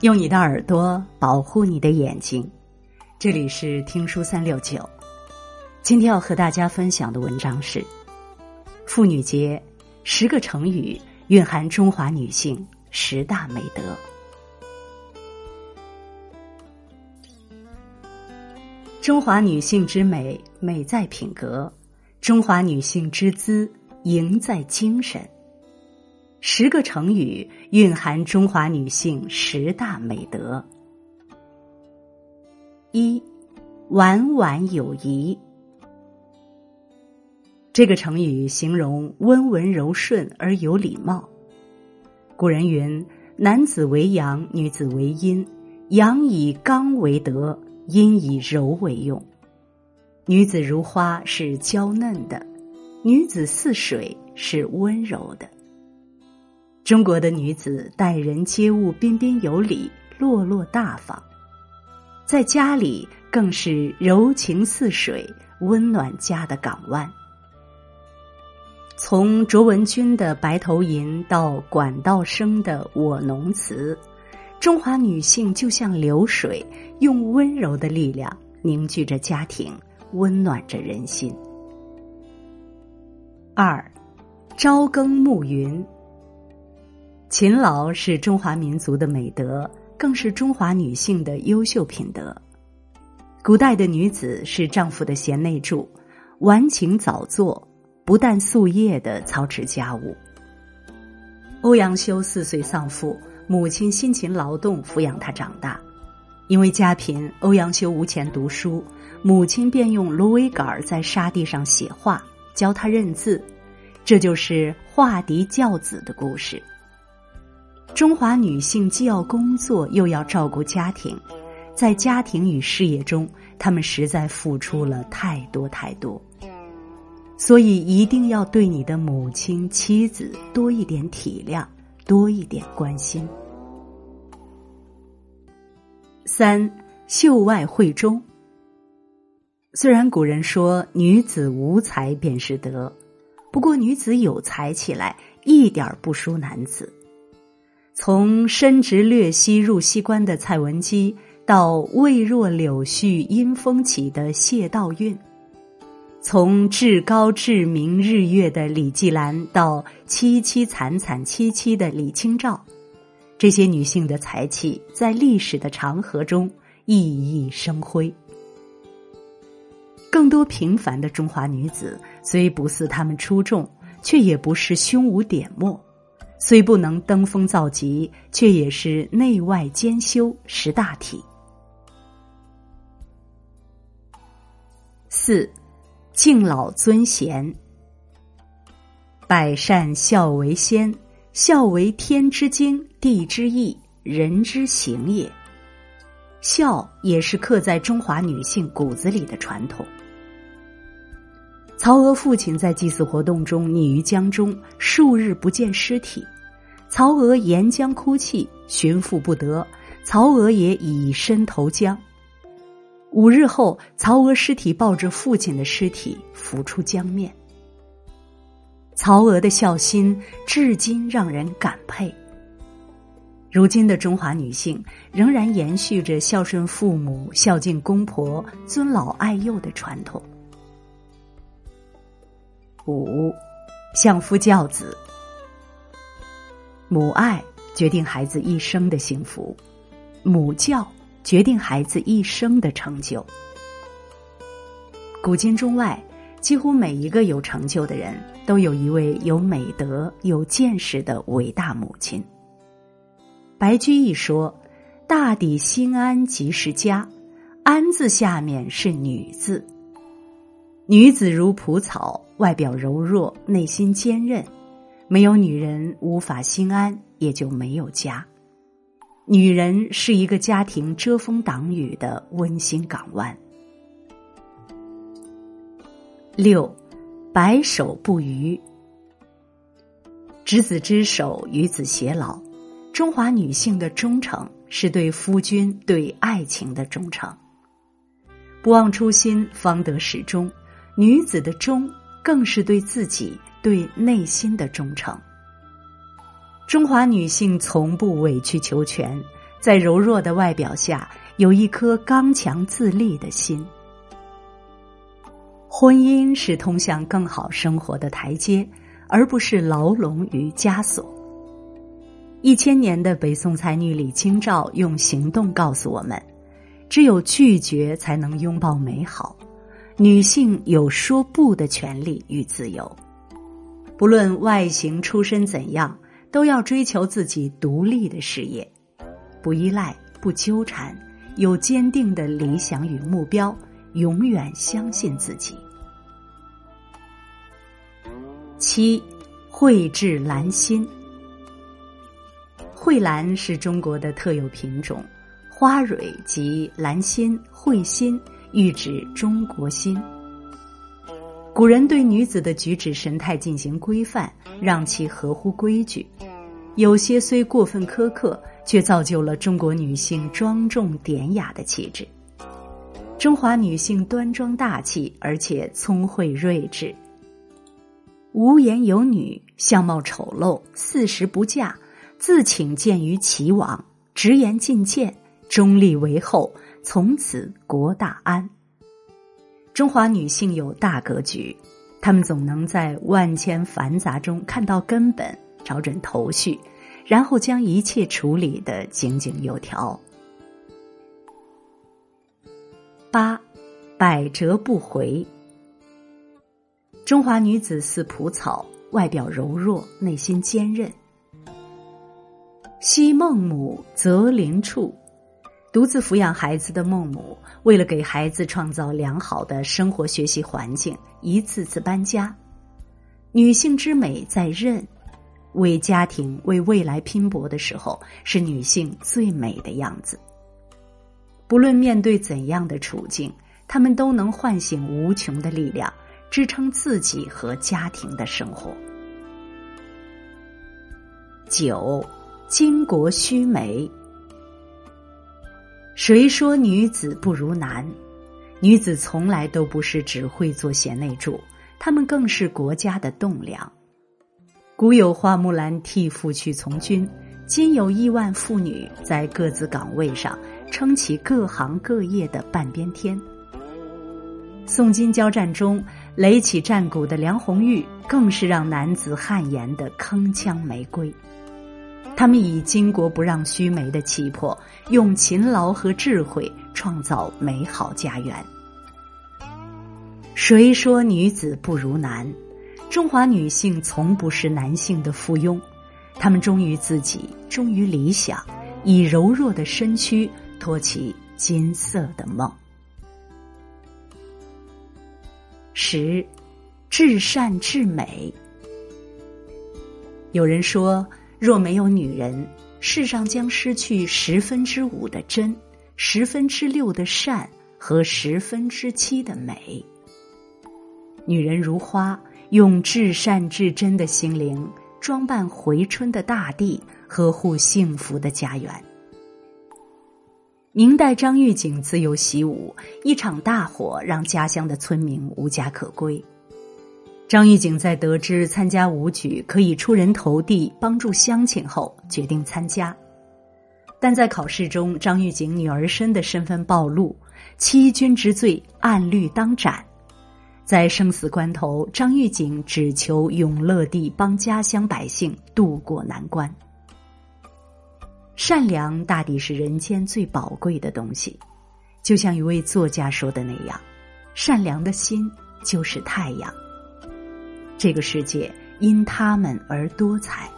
用你的耳朵保护你的眼睛，这里是听书三六九。今天要和大家分享的文章是《妇女节》，十个成语蕴含中华女性十大美德。中华女性之美，美在品格；中华女性之姿，赢在精神。十个成语蕴含中华女性十大美德。一，婉婉有仪。这个成语形容温文柔顺而有礼貌。古人云：“男子为阳，女子为阴。阳以刚为德，阴以柔为用。女子如花，是娇嫩的；女子似水，是温柔的。”中国的女子待人接物彬彬有礼、落落大方，在家里更是柔情似水、温暖家的港湾。从卓文君的《白头吟》到管道生的《我侬词》，中华女性就像流水，用温柔的力量凝聚着家庭，温暖着人心。二，朝耕暮耘。勤劳是中华民族的美德，更是中华女性的优秀品德。古代的女子是丈夫的贤内助，晚寝早作，不但夙夜的操持家务。欧阳修四岁丧父，母亲辛勤劳动抚养他长大。因为家贫，欧阳修无钱读书，母亲便用芦苇杆在沙地上写画，教他认字。这就是画荻教子的故事。中华女性既要工作又要照顾家庭，在家庭与事业中，她们实在付出了太多太多。所以一定要对你的母亲、妻子多一点体谅，多一点关心。三，秀外慧中。虽然古人说女子无才便是德，不过女子有才起来一点不输男子。从深植略西入西关的蔡文姬，到未若柳絮因风起的谢道韫；从至高至明日月的李季兰，到凄凄惨惨戚戚的李清照，这些女性的才气在历史的长河中熠熠生辉。更多平凡的中华女子，虽不似她们出众，却也不是胸无点墨。虽不能登峰造极，却也是内外兼修识大体。四，敬老尊贤。百善孝为先，孝为天之经，地之义，人之行也。孝也是刻在中华女性骨子里的传统。曹娥父亲在祭祀活动中溺于江中，数日不见尸体。曹娥沿江哭泣，寻父不得，曹娥也以身投江。五日后，曹娥尸体抱着父亲的尸体浮出江面。曹娥的孝心至今让人感佩。如今的中华女性仍然延续着孝顺父母、孝敬公婆、尊老爱幼的传统。五，相夫教子。母爱决定孩子一生的幸福，母教决定孩子一生的成就。古今中外，几乎每一个有成就的人都有一位有美德、有见识的伟大母亲。白居易说：“大抵心安即是家，安字下面是女字。女子如蒲草，外表柔弱，内心坚韧。没有女人，无法心安，也就没有家。女人是一个家庭遮风挡雨的温馨港湾。六，白首不渝。执子之手，与子偕老。中华女性的忠诚，是对夫君、对爱情的忠诚。不忘初心，方得始终。女子的忠，更是对自己、对内心的忠诚。中华女性从不委曲求全，在柔弱的外表下，有一颗刚强自立的心。婚姻是通向更好生活的台阶，而不是牢笼与枷锁。一千年的北宋才女李清照用行动告诉我们：只有拒绝，才能拥抱美好。女性有说不的权利与自由，不论外形出身怎样，都要追求自己独立的事业，不依赖，不纠缠，有坚定的理想与目标，永远相信自己。七，蕙质兰心。蕙兰是中国的特有品种，花蕊即兰心、蕙心。喻指中国心。古人对女子的举止神态进行规范，让其合乎规矩。有些虽过分苛刻，却造就了中国女性庄重典雅的气质。中华女性端庄大气，而且聪慧睿智。无言有女，相貌丑陋，四十不嫁，自请见于齐王，直言进谏，中立为后。从此国大安。中华女性有大格局，她们总能在万千繁杂中看到根本，找准头绪，然后将一切处理的井井有条。八，百折不回。中华女子似蒲草，外表柔弱，内心坚韧。昔孟母择邻处。独自抚养孩子的孟母，为了给孩子创造良好的生活学习环境，一次次搬家。女性之美在韧，为家庭、为未来拼搏的时候，是女性最美的样子。不论面对怎样的处境，她们都能唤醒无穷的力量，支撑自己和家庭的生活。九，巾帼须眉。谁说女子不如男？女子从来都不是只会做贤内助，她们更是国家的栋梁。古有花木兰替父去从军，今有亿万妇女在各自岗位上撑起各行各业的半边天。宋金交战中垒起战鼓的梁红玉，更是让男子汗颜的铿锵玫瑰。他们以巾帼不让须眉的气魄，用勤劳和智慧创造美好家园。谁说女子不如男？中华女性从不是男性的附庸，她们忠于自己，忠于理想，以柔弱的身躯托起金色的梦。十，至善至美。有人说。若没有女人，世上将失去十分之五的真，十分之六的善和十分之七的美。女人如花，用至善至真的心灵装扮回春的大地，呵护幸福的家园。明代张玉景自幼习武，一场大火让家乡的村民无家可归。张玉景在得知参加武举可以出人头地、帮助乡亲后，决定参加。但在考试中，张玉景女儿身的身份暴露，欺君之罪，按律当斩。在生死关头，张玉景只求永乐帝帮家乡百姓渡过难关。善良大抵是人间最宝贵的东西，就像一位作家说的那样：“善良的心就是太阳。”这个世界因他们而多彩，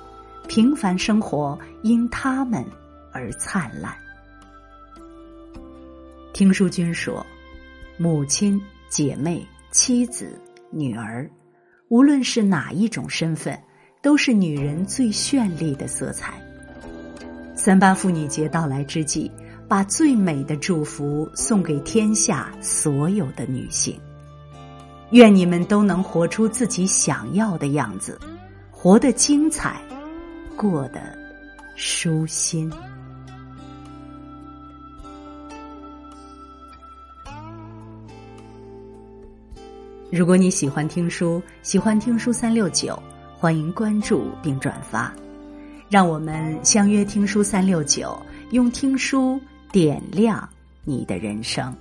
平凡生活因他们而灿烂。听书君说，母亲、姐妹、妻子、女儿，无论是哪一种身份，都是女人最绚丽的色彩。三八妇女节到来之际，把最美的祝福送给天下所有的女性。愿你们都能活出自己想要的样子，活得精彩，过得舒心。如果你喜欢听书，喜欢听书三六九，欢迎关注并转发，让我们相约听书三六九，用听书点亮你的人生。